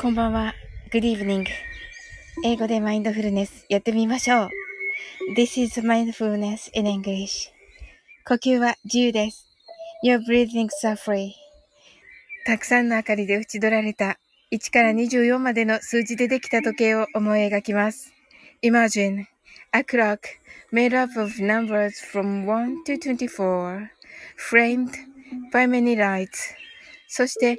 こんばんは。Good evening. 英語でマインドフルネスやってみましょう。This is mindfulness in English. 呼吸は自由です。Your breathings are free. たくさんの明かりで縁取られた1から24までの数字でできた時計を思い描きます。Imagine a clock made up of numbers from 1 to 24, framed by many lights. そして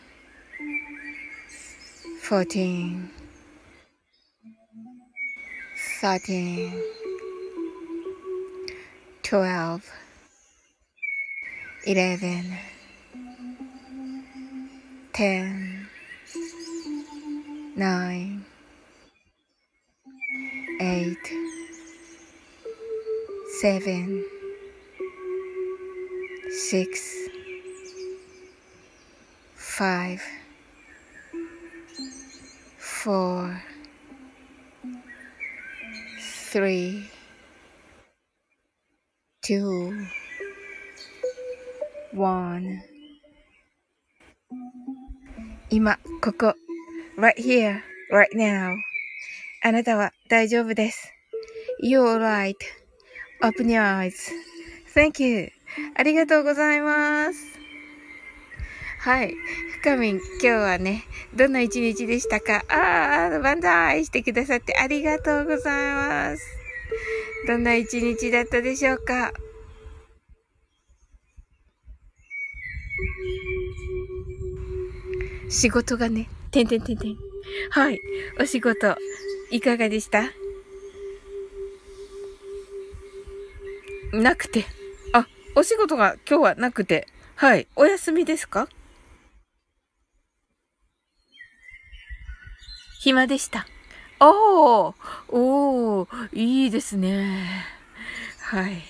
14 13 12 11 10 9 8 7 6 5 four, three, two, one. 今、ここ、right here, right now. あなたは大丈夫です。You're right.Open your eyes.Thank you. ありがとうございます。はい。深みん、今日はね、どんな一日でしたか？ああ、万歳してくださってありがとうございます。どんな一日だったでしょうか？仕事がね、てんてんてんてん。はい。お仕事、いかがでした？なくて。あ、お仕事が今日はなくて。はい。お休みですか？暇でした。おおいいですね。はい。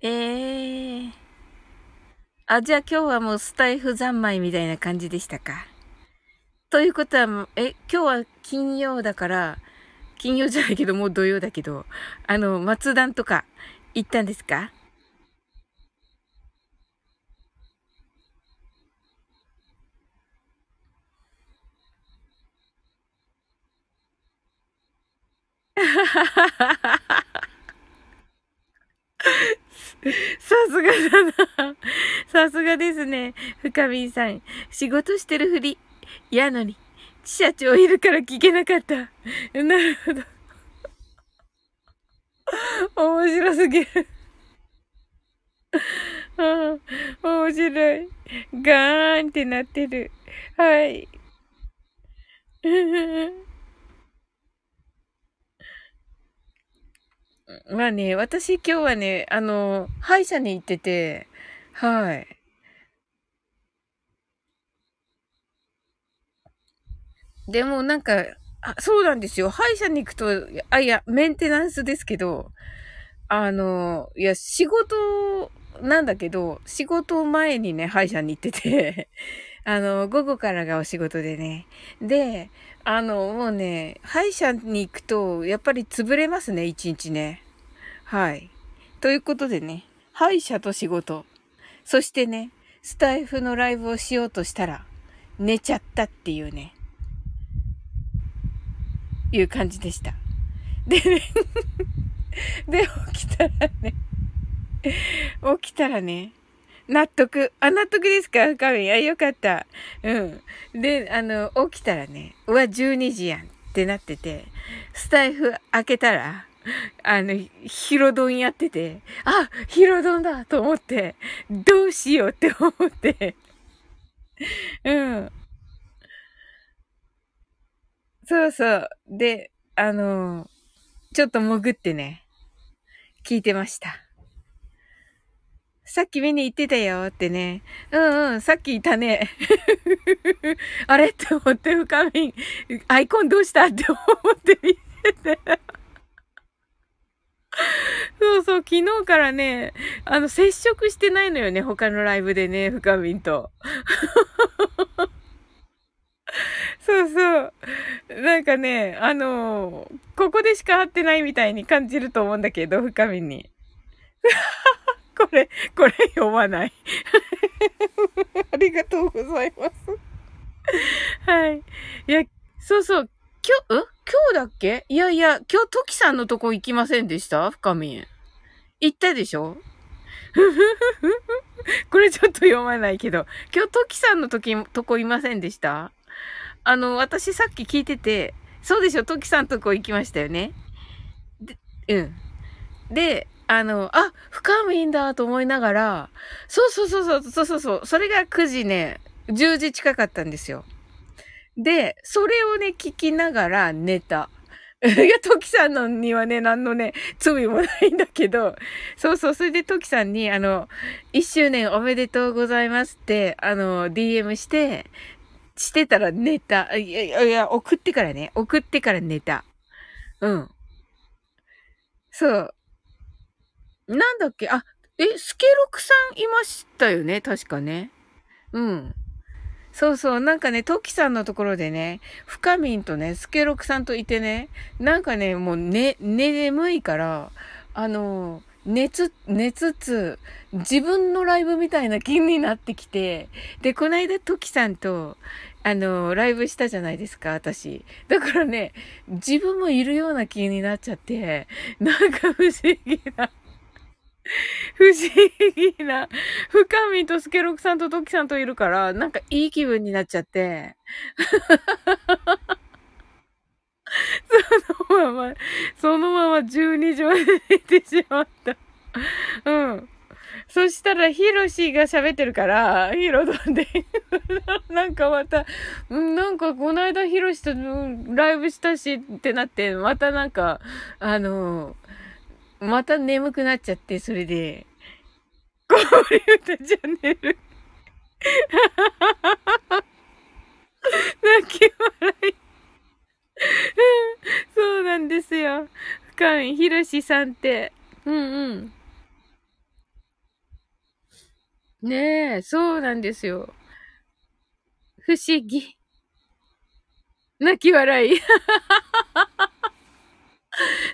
ええー。あ、じゃあ今日はもうスタイフ三昧みたいな感じでしたか？ということは、え、今日は金曜だから、金曜じゃないけど、もう土曜だけど、あの、松段とか行ったんですか？さすがだな。さすがですね。深みさん。仕事してるふり。やのに、社長いるから聞けなかった。なるほど。面白すぎる。面白い。ガーンってなってる。はい。まあね、私今日はね、あの、歯医者に行ってて、はい。でもなんか、あ、そうなんですよ。歯医者に行くと、あ、いや、メンテナンスですけど、あの、いや、仕事なんだけど、仕事前にね、歯医者に行ってて、あの、午後からがお仕事でね。で、あの、もうね、歯医者に行くと、やっぱり潰れますね、一日ね。はい。ということでね、歯医者と仕事。そしてね、スタイフのライブをしようとしたら、寝ちゃったっていうね、いう感じでした。でねで、起きたらね、起きたらね、納得。あ、納得ですか？深み。あ、よかった。うん。で、あの、起きたらね、うわ、12時やんってなってて、スタイフ開けたら、あの、ヒロドンやってて、あ、ヒロドンだと思って、どうしようって思って、うん。そうそう。で、あの、ちょっと潜ってね、聞いてました。さっき見に行ってたよってね。うんうん、さっきいたね。あれ？って思って、深み、アイコンどうした？って思って見てて。そうそう、昨日からね、あの、接触してないのよね、他のライブでね、深みんと。そうそう。なんかね、あのここでしか会ってないみたいに感じると思うんだけど、深みに。これ、これ読まない。ありがとうございます。はい。いや、そうそう。今日、ん今日だっけ？いやいや、今日、トキさんのとこ行きませんでした？深み。行ったでしょ？これちょっと読まないけど、今日、トキさんの時、とこいませんでした？あの、私さっき聞いてて、そうでしょ、トキさんとこ行きましたよね？で、うん。で、あの、あ、深みんだと思いながら、そうそうそうそう、そうそうそう、それが9時ね、10時近かったんですよ。で、それをね、聞きながら寝た。いや、トキさんのにはね、何のね、罪もないんだけど、そうそう、それでトキさんに、あの、1周年おめでとうございますって、あの、DM して、してたら寝た。いや、いや、送ってからね、送ってから寝た。うん。そう。なんだっけ？あ、え、スケロクさんいましたよね？確かね。うん。そうそう。なんかね、トキさんのところでね、深みんとね、スケロクさんといてね、なんかね、もうね、眠いから、あの、寝つ、寝つつ、自分のライブみたいな気になってきて、で、こないだトキさんと、あの、ライブしたじゃないですか、私。だからね、自分もいるような気になっちゃって、なんか不思議な。不思議な、深みとスケロクさんとトキさんといるから、なんかいい気分になっちゃって。そのまま、そのまま12時まで寝てしまった。うん。そしたら、ヒロシが喋ってるから、ヒロドンで なんかまた、なんかこの間ヒロシとライブしたしってなって、またなんか、あのまた眠くなっちゃって、それで、こういう歌チャンネル泣き笑いそうなんですよ。深見ひろしさんって。うんうん。ねえ、そうなんですよ。不思議。泣き笑い。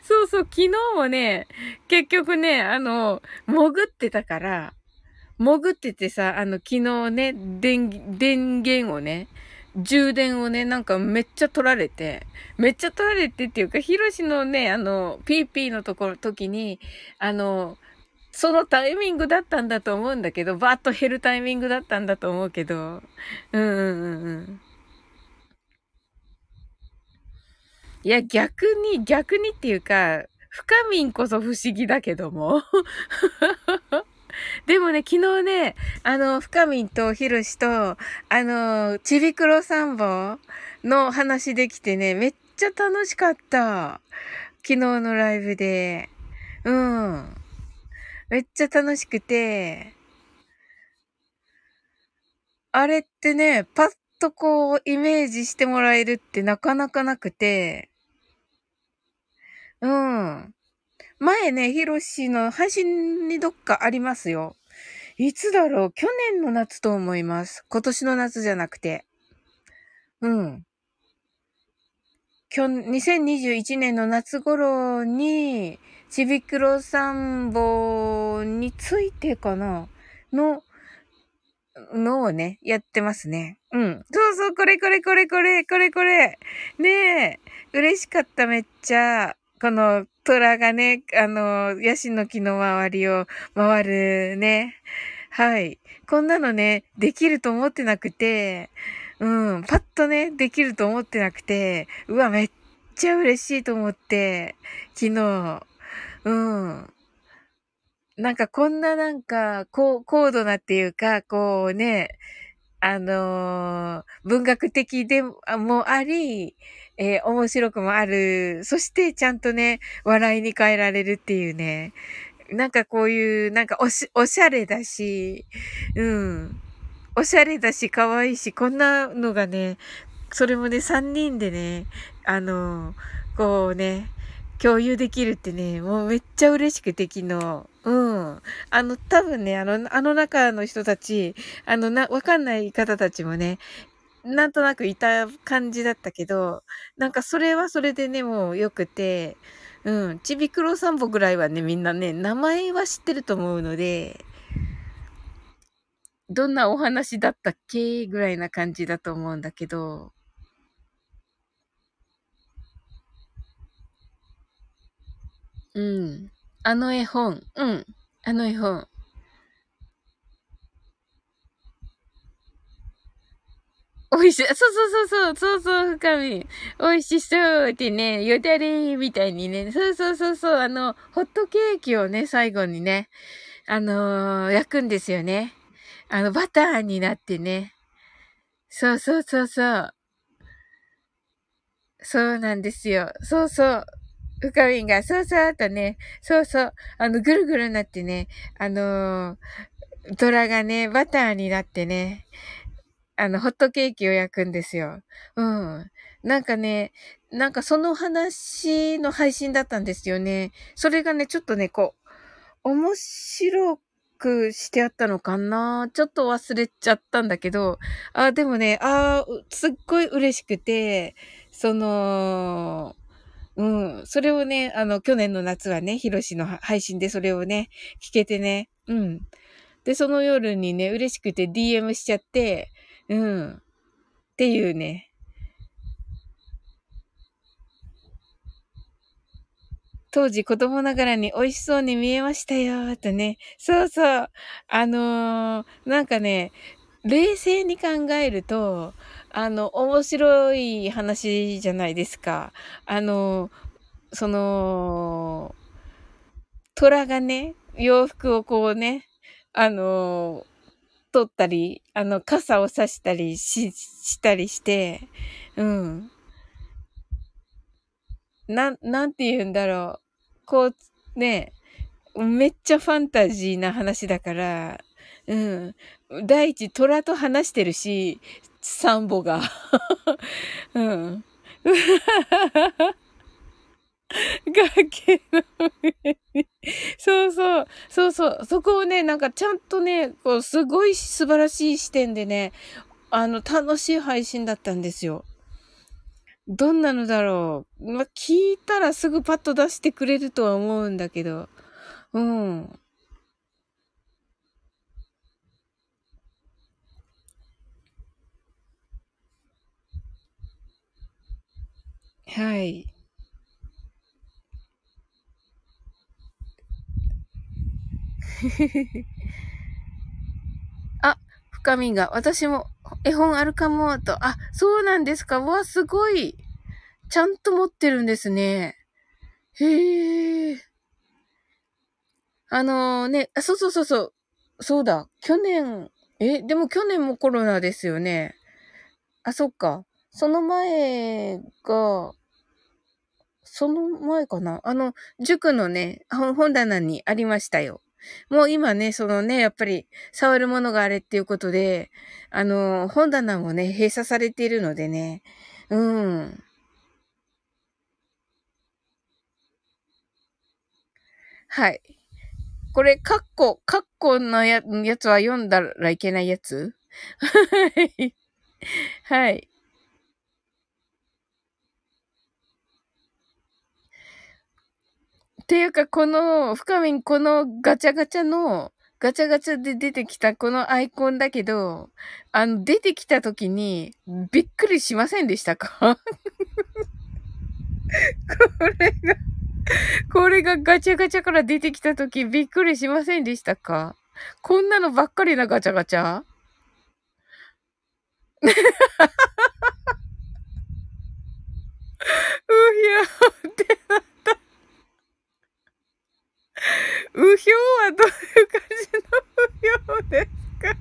そうそう、昨日もね、結局ね、あの、潜ってたから、潜っててさ、あの、昨日ね、電、電源をね、充電をね、なんかめっちゃ取られて、めっちゃ取られてっていうか、ヒロシのね、あの、PP のところ、時に、あの、そのタイミングだったんだと思うんだけど、バーッと減るタイミングだったんだと思うけど、うんうんうんうん。いや、逆に、逆にっていうか、深みんこそ不思議だけども。でもね、昨日ね、あの、深みんとひろしと、あの、ちびくろサンボの話できてね、めっちゃ楽しかった。昨日のライブで。うん。めっちゃ楽しくて、あれってね、パッとこう、イメージしてもらえるってなかなかなくて、うん。前ね、ヒロシの配信にどっかありますよ。いつだろう？去年の夏と思います。今年の夏じゃなくて。うん。2021年の夏頃に、ちびくろサンボについてかな？の、のをね、やってますね。うん。そうそう、これこれこれこれ、これこれ。ねえ、嬉しかっためっちゃ。この、虎がね、あの、ヤシの木の周りを回るね。はい。こんなのね、できると思ってなくて、うん、パッとね、できると思ってなくて、うわ、めっちゃ嬉しいと思って、昨日、うん。なんかこんななんか、こう高度なっていうか、こうね、あのー、文学的でもあり、えー、面白くもある。そしてちゃんとね、笑いに変えられるっていうね。なんかこういう、なんかおし、おしゃれだし、うん。おしゃれだし、可愛いし、こんなのがね、それもね、三人でね、あの、こうね、共有できるってね、もうめっちゃ嬉しくて昨日。うん。あの、多分ね、あの、あの中の人たち、あの、な、わかんない方たちもね、なんとなくいた感じだったけど、なんかそれはそれでね、もう良くて、うん、ちびくろさんぼぐらいはね、みんなね、名前は知ってると思うので、どんなお話だったっけぐらいな感じだと思うんだけど、うん。あの絵本。うん。あの絵本。美味しい。そうそうそうそう、そうそう、深み。美味しそうってね、よだれみたいにね。そうそうそうそう、あの、ホットケーキをね、最後にね、あのー、焼くんですよね。あの、バターになってね。そうそうそうそう。そうなんですよ。そうそう。深みが、そうそうあとね、そうそう、あの、ぐるぐるになってね、あのー、虎がね、バターになってね、あの、ホットケーキを焼くんですよ。うん。なんかね、なんかその話の配信だったんですよね。それがね、ちょっとね、こう、面白くしてあったのかな？ちょっと忘れちゃったんだけど、あ、でもね、あすっごい嬉しくて、その、うん。それをね、あの、去年の夏はね、ヒロシの配信でそれをね、聞けてね、うん。で、その夜にね、嬉しくて DM しちゃって、うん。っていうね。当時子供ながらに美味しそうに見えましたよ、とね。そうそう。あのー、なんかね、冷静に考えると、あの、面白い話じゃないですか。あの、その、虎がね、洋服をこうね、あの、取ったり、あの、傘を差したりし、したりして、うん。なん、なんて言うんだろう。こう、ね、めっちゃファンタジーな話だから、うん。第一、虎と話してるし、サンボが。うん。崖の上。そうそう。そうそう。そこをね、なんかちゃんとね、こう、すごい素晴らしい視点でね、あの、楽しい配信だったんですよ。どんなのだろう。ま聞いたらすぐパッと出してくれるとは思うんだけど。うん。はい。あ、深みが、私も絵本あるかも、と。あ、そうなんですか。わ、すごい。ちゃんと持ってるんですね。へえ。あのー、ね、あ、そうそうそうそう。そうだ。去年、え、でも去年もコロナですよね。あ、そっか。その前が、その前かなあの、塾のね、本棚にありましたよ。もう今ね、そのね、やっぱり触るものがあれっていうことで、あの、本棚もね、閉鎖されているのでね、うん。はい。これ、カッコ、カッコのややつは読んだらいけないやつ？はい。はい。ていうか、この、深みん、このガチャガチャの、ガチャガチャで出てきたこのアイコンだけど、あの、出てきた時に、びっくりしませんでしたか？これがこれがガチャガチャから出てきたときびっくりしませんでしたか？こんなのばっかりなガチャガチャ？うひょーってな。うひょうはどういう感じのうひょうですか？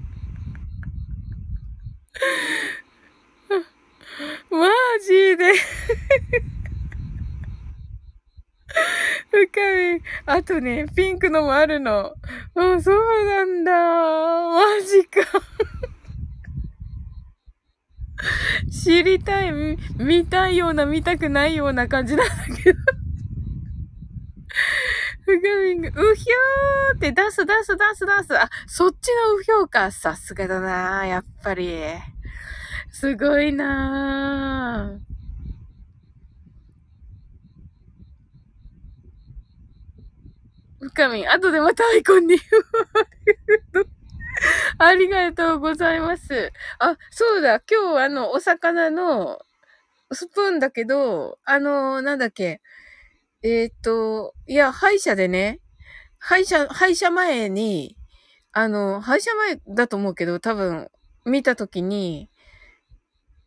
マジで深い。あとね、ピンクのもあるの。うん、そうなんだ。マジか。知りたい、見たいような、見たくないような感じなんだけど。ふがみんが、うひょーって出す出す出す出す。あ、そっちのうひょうか。さすがだなやっぱり。すごいなぁ。深み、後でまたアイコンにありがとうございます。あ、そうだ、今日あの、お魚のスプーンだけど、あの、なんだっけ。えっ、ー、と、いや、歯医者でね、歯医者、歯医者前に、あの、歯医者前だと思うけど、多分、見たときに、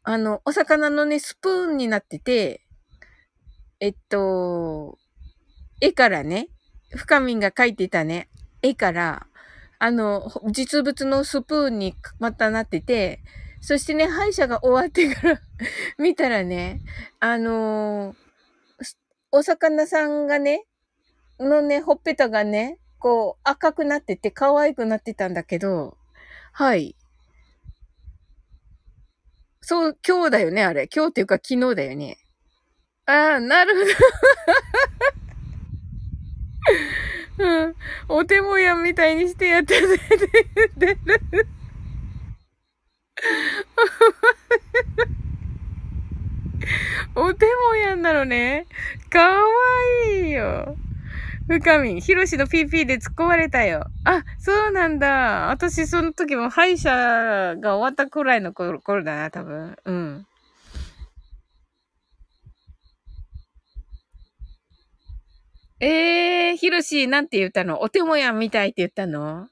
あの、お魚のね、スプーンになってて、えっと、絵からね、深みんが描いてたね、絵から、あの、実物のスプーンにまたなってて、そしてね、歯医者が終わってから 見たらね、あのー、お魚さんがね、のね、ほっぺたがね、こう赤くなってて可愛くなってたんだけど、はい。そう、今日だよね、あれ。今日っていうか昨日だよね。ああ、なるほどうん。お手もやみたいにしてやってるって言ってる。お手もやんなのね。かわいいよ。深み、ひろしの PP で突っ込まれたよ。あ、そうなんだ。私その時も歯医者が終わったくらいの頃だな、多分。うん。えー、ひろし、なんて言ったの？お手もやんみたいって言ったの？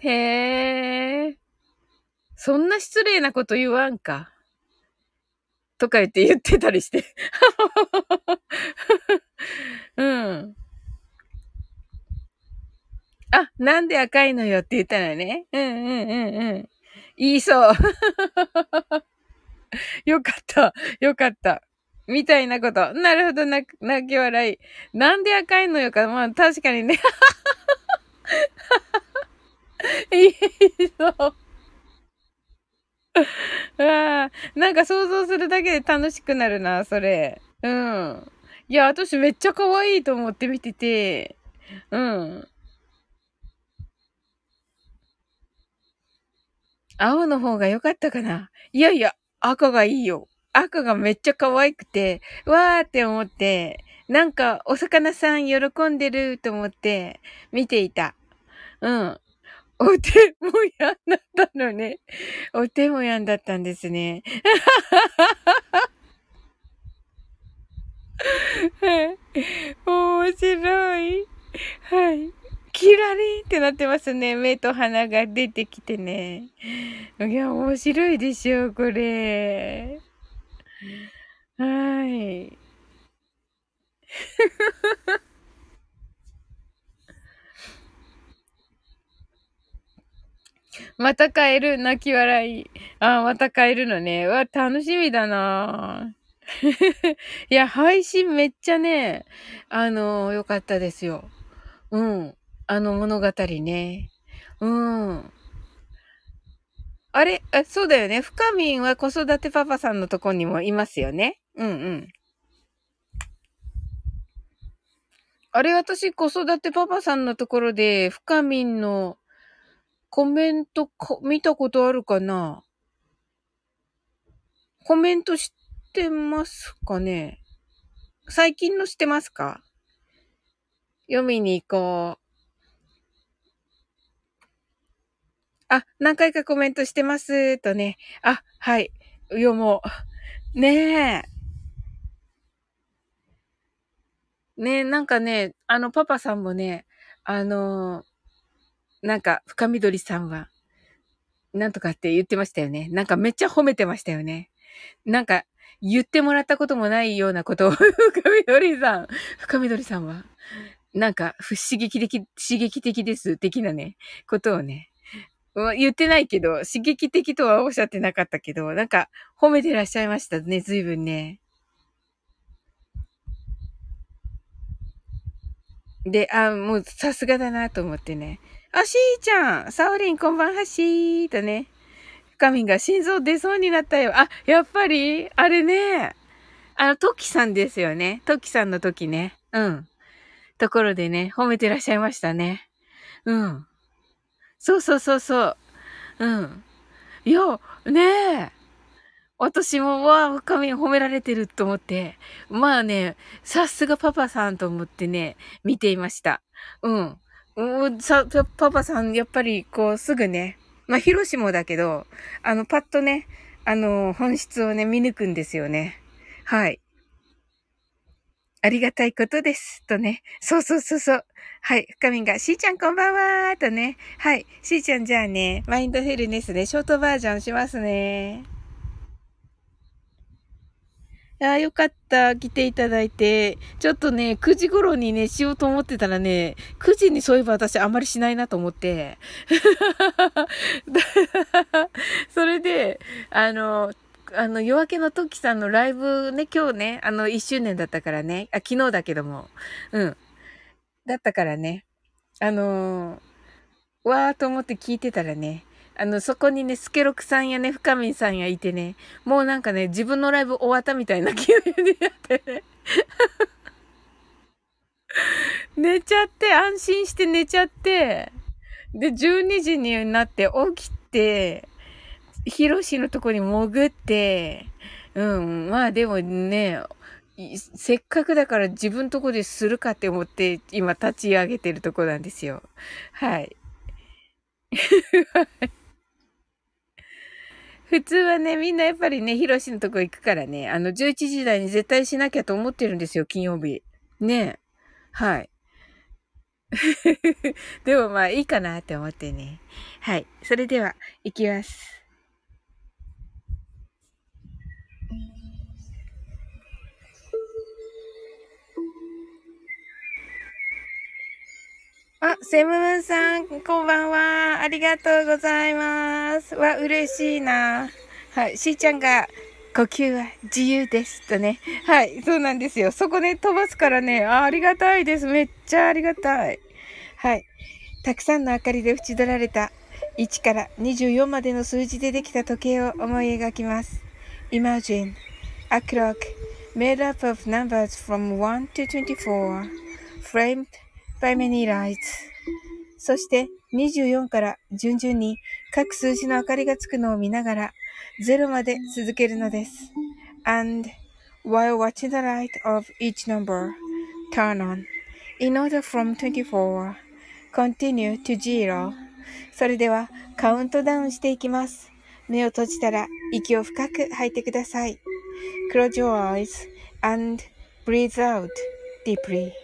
へえ。そんな失礼なこと言わんか。とか言って言ってたりして。うん。あ、なんで赤いのよって言ったのね。うんうんうんうん。言いそう。よかった。よかった。みたいなこと。なるほど、泣き笑い。なんで赤いのよか。まあ、確かにね。いいぞ。あ、なんか想像するだけで楽しくなるな、それ。うん。いや、私めっちゃ可愛いと思って見てて。うん。青の方が良かったかないやいや、赤がいいよ。赤がめっちゃ可愛くて、わーって思って、なんかお魚さん喜んでると思って見ていた。うん。お手もやんだったのね。お手もやんだったんですね。はい。面白い。はい。キラリンってなってますね。目と鼻が出てきてね。いや、面白いでしょ、これ。はい。また帰る？泣き笑い。あ、また帰るのね。わ、楽しみだな いや、配信めっちゃね、あの、良かったですよ。うん。あの物語ね。うん。あれ？あ、そうだよね。深みんは子育てパパさんのとこにもいますよね。うんうん。あれ、私、子育てパパさんのところで、深みんのコメント見たことあるかな？コメントしてますかね？最近のしてますか？読みに行こう。あ、何回かコメントしてますとね。あ、はい。いやもう、ねえ。ねえ、なんかね、あの、パパさんもね、あのなんか、深緑さんは、なんとかって言ってましたよね。なんかめっちゃ褒めてましたよね。なんか、言ってもらったこともないようなことを、深緑さん、深緑さんは、なんか、不刺激的、刺激的です、的なね、ことをね、言ってないけど、刺激的とはおっしゃってなかったけど、なんか、褒めてらっしゃいましたね、随分ね。で、あ、もうさすがだなと思ってね。あ、しーちゃん、サオリンこんばんはしーとね。深みが心臓出そうになったよ。あ、やっぱり？あれね。あの、トキさんですよね。トキさんの時ね。うん。ところでね、褒めてらっしゃいましたね。うん。そうそうそうそう。うん。いや、ねえ。私も、わあ、深み褒められてると思って。まあね、さすがパパさんと思ってね、見ていました。うん。さ、パパさん、やっぱり、こう、すぐね、まあ、ヒロシもだけど、あの、パッとね、あの、本質をね、見抜くんですよね。はい。ありがたいことです。とね。そうそうそうそう。はい。深みが、しーちゃんこんばんはとね。はい。しーちゃんじゃあね、マインドフルネスでショートバージョンしますね。ああ、よかった。来ていただいて。ちょっとね、9時頃にね、しようと思ってたらね、9時にそういえば私あんまりしないなと思って。それで、あの、あの、夜明けの時さんのライブね、今日ね、あの、1周年だったからね。あ、昨日だけども。うん。だったからね。あのー、わーと思って聞いてたらね、あの、そこにね、スケロクさんやね、深みさんやいてね、もうなんかね、自分のライブ終わったみたいな気分でやってね。寝ちゃって、安心して寝ちゃって、で、12時になって起きて、ヒロシのとこに潜って、うん、まあでもね、せっかくだから自分とこでするかって思って今立ち上げてるとこなんですよ。はい。普通はね、みんなやっぱりね、ヒロシのとこ行くからね、あの、11時台に絶対しなきゃと思ってるんですよ、金曜日。ねはい。でもまあいいかなって思ってね。はい。それでは、行きます。あ、セムムンさん、こんばんは。ありがとうございます。わ、嬉しいな。はい、しーちゃんが、呼吸は自由ですとね。はい、そうなんですよ。そこね、飛ばすからね、あありがたいです。めっちゃありがたい。はい。たくさんの明かりで縁取られた1から24までの数字でできた時計を思い描きます。Imagine a clock made up of numbers from 1 to 24 framed by many lights そして24から順々に各数字の明かりがつくのを見ながら0まで続けるのです。And while watching the light of each number turn on in order from 24 continue to zero それではカウントダウンしていきます。目を閉じたら息を深く吐いてください。Close your eyes and breathe out deeply.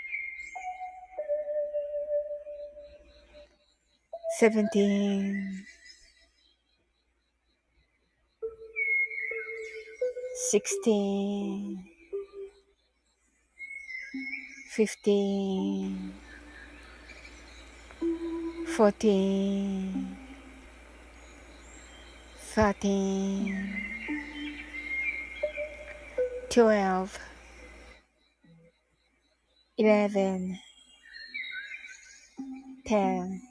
17 16 15 14 13 12 11 10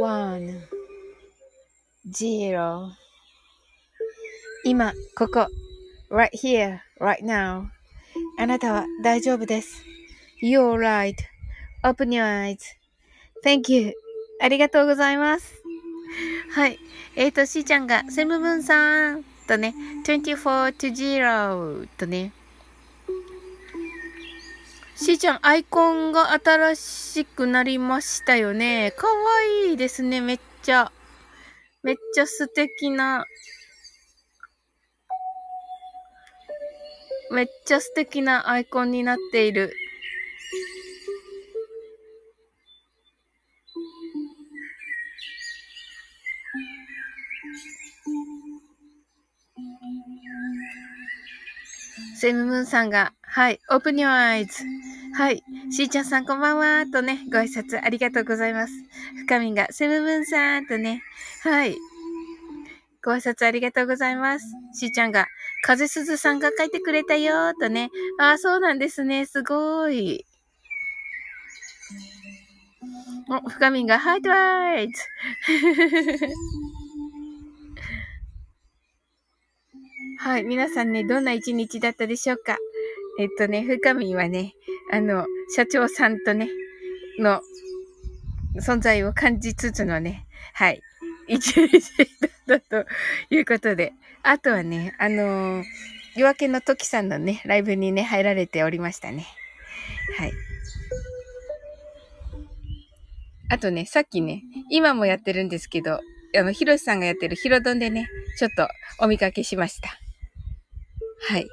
one, zero 今、ここ、right here, right now. あなたは大丈夫です。You're right.Open your eyes.Thank you. ありがとうございます。はい。えっ、ー、と、しーちゃんが、セムブンさんとね、24 to 0とね。しーちゃん、アイコンが新しくなりましたよね。かわいいですね、めっちゃ。めっちゃ素敵なめっちゃ素敵なアイコンになっている。セムムーンさんが、はい、オープニュアイズ。はい、しーちゃんさんこんばんは、とね、ご挨拶ありがとうございます。深みんが、セムムーンさん、とね、はい、ご挨拶ありがとうございます。しーちゃんが、風鈴さんが書いてくれたよとね。ああ、そうなんですね。すごい。お、深みんが、ハイトワイズはい。皆さんね、どんな一日だったでしょうか？えっとね、深みはね、あの、社長さんとね、の存在を感じつつのね、はい。一日だったということで。あとはね、あのー、夜明けの時さんのね、ライブにね、入られておりましたね。はい。あとね、さっきね、今もやってるんですけど、あの、ヒロシさんがやってるヒロドンでね、ちょっとお見かけしました。はい。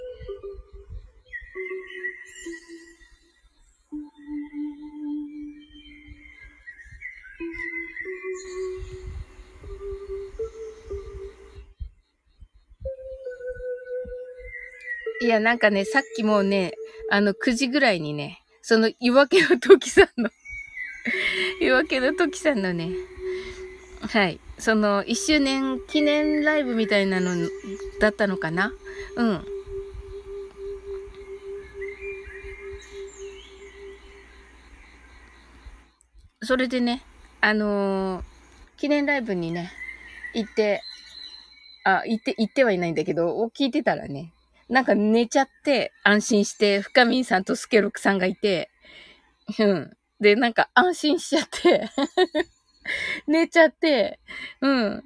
いや、なんかね、さっきもうね、あの、9時ぐらいにね、その、夜明けの時さんの 夜明けの時さんのね、はい、その、1周年記念ライブみたいなのだったのかな？うん。それでね、あのー、記念ライブにね、行って、あ、行って、行ってはいないんだけど、を聞いてたらね、なんか寝ちゃって、安心して、深みんさんとスケロクさんがいて、うん。で、なんか安心しちゃって 寝ちゃって、うん。っ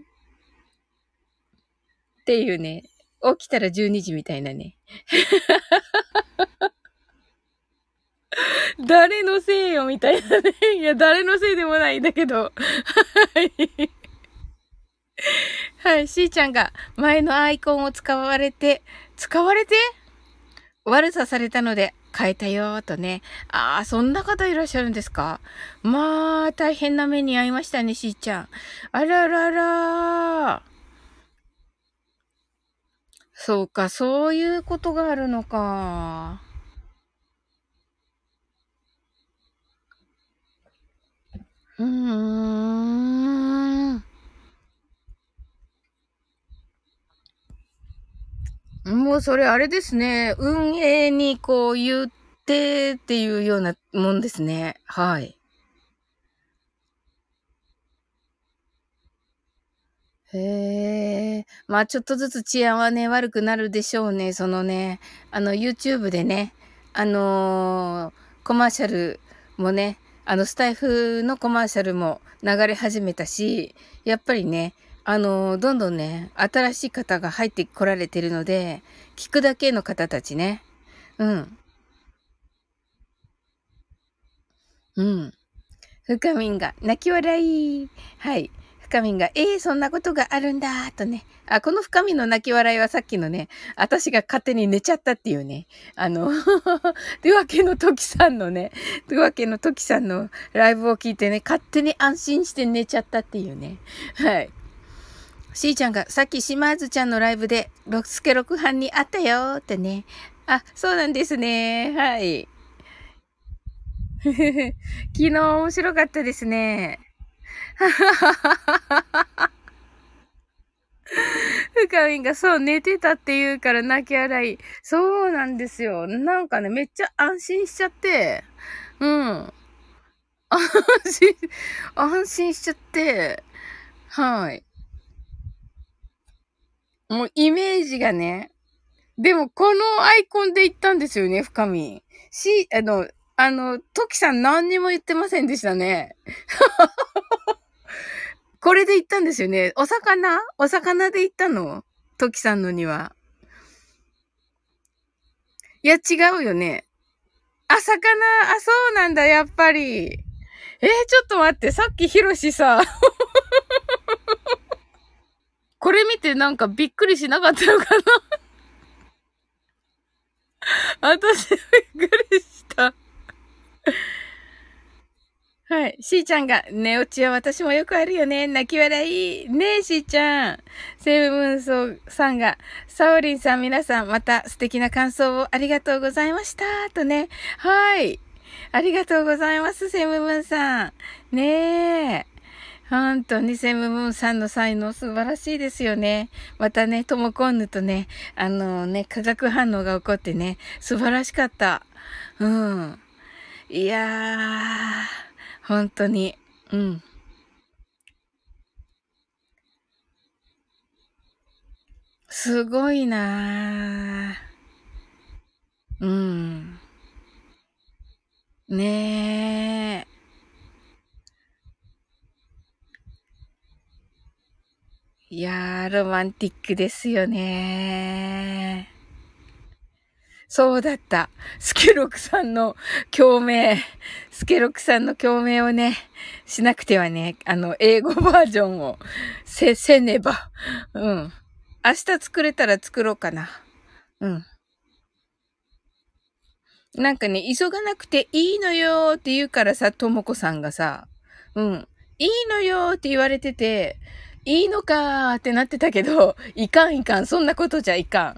ていうね、起きたら12時みたいなね。誰のせいよみたいなね。いや、誰のせいでもないんだけど。はい。はい、しーちゃんが前のアイコンを使われて、使われて？悪さされたので変えたよーとね。ああ、そんな方いらっしゃるんですか？まあ、大変な目に遭いましたね、しーちゃん。あらららそうか、そういうことがあるのか。うーん。もうそれあれですね。運営にこう言ってっていうようなもんですね。はい。へえ。まあちょっとずつ治安はね、悪くなるでしょうね。そのね、あの YouTube でね、あのー、コマーシャルもね、あのスタイフのコマーシャルも流れ始めたし、やっぱりね、あの、どんどんね、新しい方が入ってこられてるので、聞くだけの方たちね。うん。うん。深みんが泣き笑い。はい。深みんが、ええー、そんなことがあるんだ、とね。あ、この深みの泣き笑いはさっきのね、私が勝手に寝ちゃったっていうね。あの、というわけの時さんのね、というわけの時さんのライブを聞いてね、勝手に安心して寝ちゃったっていうね。はい。しーちゃんが、さっき島津ちゃんのライブで、六助六班に会ったよってね。あ、そうなんですね。はい。昨日面白かったですね。深みんがそう寝てたって言うから泣き笑い。そうなんですよ。なんかね、めっちゃ安心しちゃって、うん。安心、安心しちゃって、はい。もうイメージがね、でもこのアイコンで言ったんですよね、深み。し、あの、あの、トキさん何にも言ってませんでしたね。これで言ったんですよね。お魚？お魚で言ったの？トキさんのには。いや、違うよね。あ、魚、あ、そうなんだ、やっぱり。えー、ちょっと待って、さっきヒロシさ、これ見てなんかびっくりしなかったのかな 私びっくりした。はい。しーちゃんが、寝落ちは私もよくあるよね。泣き笑い。ねえ、しーちゃん。セブムンソーさんが、サオリンさん皆さん、また素敵な感想をありがとうございました。とね。はい。ありがとうございます、セムムンさん。ねえ。本当にセムムンさんの才能素晴らしいですよね。またね、トモコンヌとね、あのね、化学反応が起こってね、素晴らしかった。うん。いやー。本当に。うん。すごいなぁ。うん。ねえ。いやー、ロマンティックですよねそうだった。スケロクさんの共鳴。スケロクさんの共鳴をね、しなくてはね、あの、英語バージョンをせ、せねば。うん。明日作れたら作ろうかな。うん。なんかね、急がなくていいのよって言うからさ、ともこさんがさ、うん。いいのよって言われてて、いいのかーってなってたけど、いかんいかん、そんなことじゃいかん。は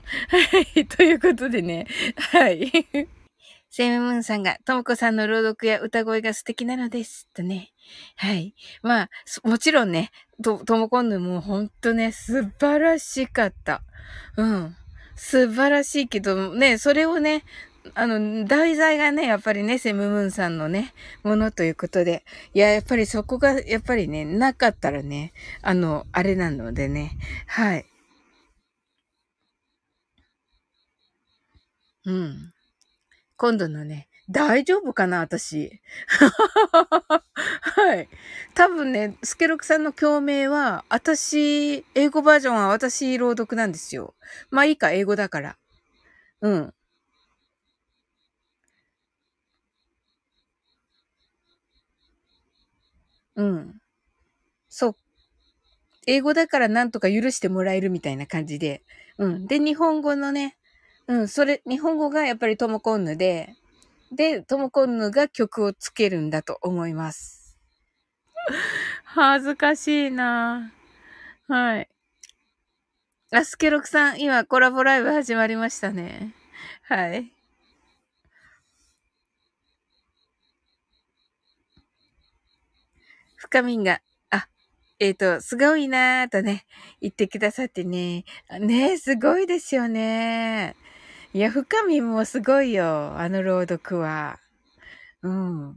い、ということでね、はい。セムムーンさんが、ともこさんの朗読や歌声が素敵なのです。とね。はい。まあ、もちろんね、と、ともこんぬもほんとね、素晴らしかった。うん。素晴らしいけど、ね、それをね、あの、題材がね、やっぱりね、セムムーンさんのね、ものということで。いや、やっぱりそこが、やっぱりね、なかったらね、あの、あれなのでね。はい。うん。今度のね、大丈夫かな私。はい。多分ね、スケロクさんの共鳴は、私、英語バージョンは私朗読なんですよ。まあいいか、英語だから。うん。うん。そう。英語だからなんとか許してもらえるみたいな感じで。うん。で、日本語のね、うん、それ、日本語がやっぱりトモコンヌで、で、トモコンヌが曲をつけるんだと思います。恥ずかしいなはい。あ、スケロクさん、今コラボライブ始まりましたね。はい。深みんが、あ、えっ、ー、と、すごいなーとね、言ってくださってね。ねすごいですよね。いや、深みもすごいよ。あの朗読は。うん。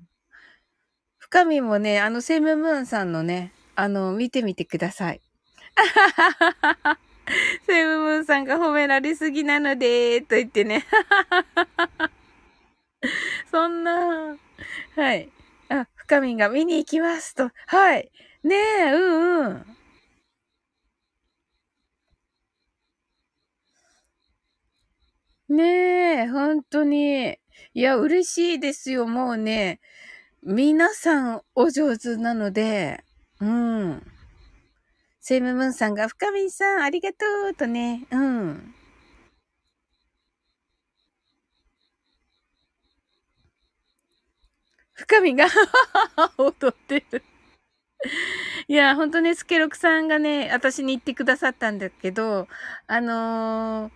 深みもね、あの、セムムーンさんのね、あの、見てみてください。セムムーンさんが褒められすぎなので、と言ってね。そんな、はい。深みが見に行きますと。はい。ねえ、うんうん。ねえ、本当に。いや、嬉しいですよ。もうね、皆さんお上手なので、うん。セイムムーンさんが、深みさん、ありがとうとね、うん。深みが 踊ってるいや、ほんとね、スケロクさんがね、私に言ってくださったんだけど、あのー、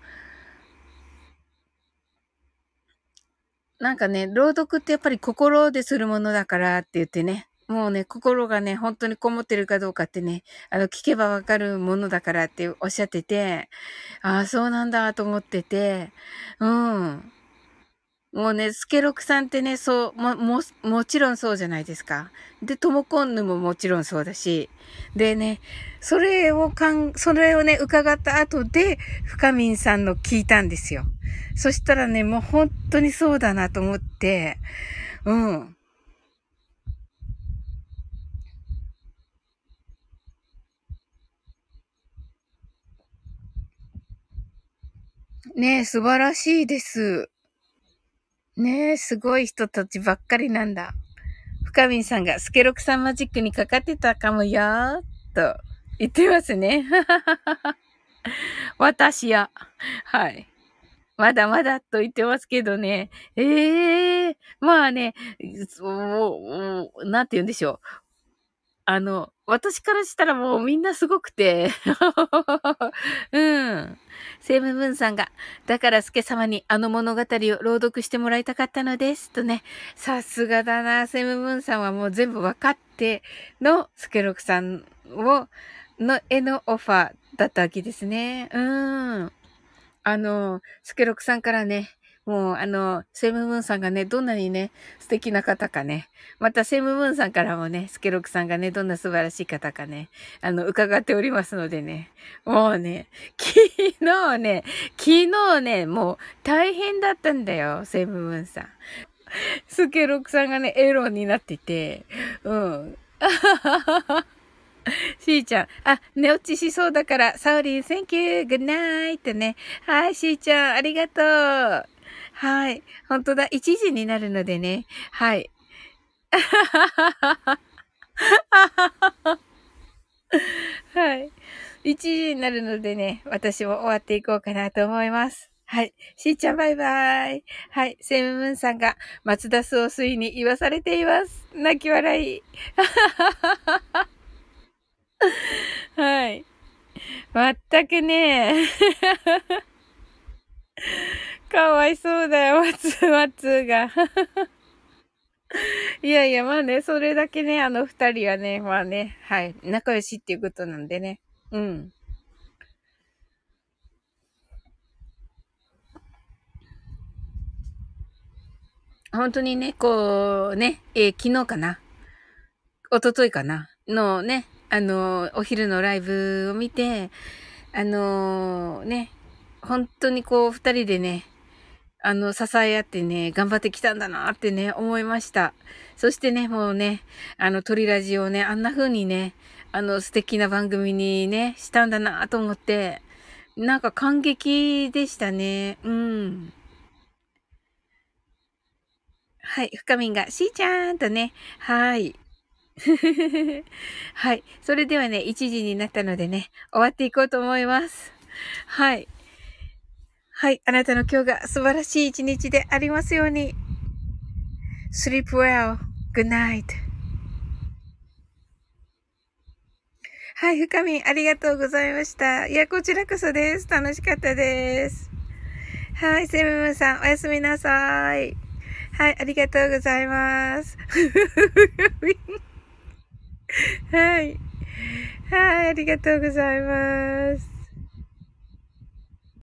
なんかね、朗読ってやっぱり心でするものだからって言ってね、もうね、心がね、本当にこもってるかどうかってね、あの、聞けばわかるものだからっておっしゃってて、ああ、そうなんだと思ってて、うん。もうね、スケロクさんってね、そう、も、も、もちろんそうじゃないですか。で、トモコンヌももちろんそうだし。でね、それをかん、それをね、伺った後で、深民さんの聞いたんですよ。そしたらね、もう本当にそうだなと思って、うん。ねえ、素晴らしいです。ねえ、すごい人たちばっかりなんだ。深みさんがスケロクさんマジックにかかってたかもよーと言ってますね。私や。はい。まだまだと言ってますけどね。ええー、まあね、そう、なんて言うんでしょう。あの、私からしたらもうみんなすごくて。うん。セイムブンさんが、だからスケ様にあの物語を朗読してもらいたかったのです。とね。さすがだな。セイムブンさんはもう全部わかってのスケロクさんを、の絵のオファーだったわけですね。うん。あの、スケロクさんからね、もう、あの、セムムーンさんがね、どんなにね、素敵な方かね。また、セムムーンさんからもね、スケロクさんがね、どんな素晴らしい方かね、あの、伺っておりますのでね。もうね、昨日ね、昨日ね、もう大変だったんだよ、セムムーンさん。スケロクさんがね、エロになってて、うん。しーちゃん。あ、寝落ちしそうだから、さおりん、thank you、good night ってね。はい、しーちゃん、ありがとう。はい。本当だ。1時になるのでね。はい。はい。1時になるのでね、私も終わっていこうかなと思います。はい。しーちゃんバイバイ。はい。セムムーンさんが松田総帥に言わされています。泣き笑い。はい。まったくね。かわいそうだよ、松、松が。いやいや、まあね、それだけね、あの二人はね、まあね、はい、仲良しっていうことなんでね。うん。本当にね、こう、ね、えー、昨日かな？一昨日かな？のね、あの、お昼のライブを見て、あのー、ね、本当にこう、二人でね、あの、支え合ってね、頑張ってきたんだなってね、思いました。そしてね、もうね、あの、鳥ラジオをね、あんな風にね、あの、素敵な番組にね、したんだなと思って、なんか感激でしたね。うん。はい、深みんが、しーちゃんとね、はい。はい。それではね、1時になったのでね、終わっていこうと思います。はい。はい。あなたの今日が素晴らしい一日でありますように。sleep well. good night. はい。深み、ありがとうございました。いや、こちらこそです。楽しかったです。はい。セムムさん、おやすみなさい。はい。ありがとうございます。はい。はい。ありがとうございます。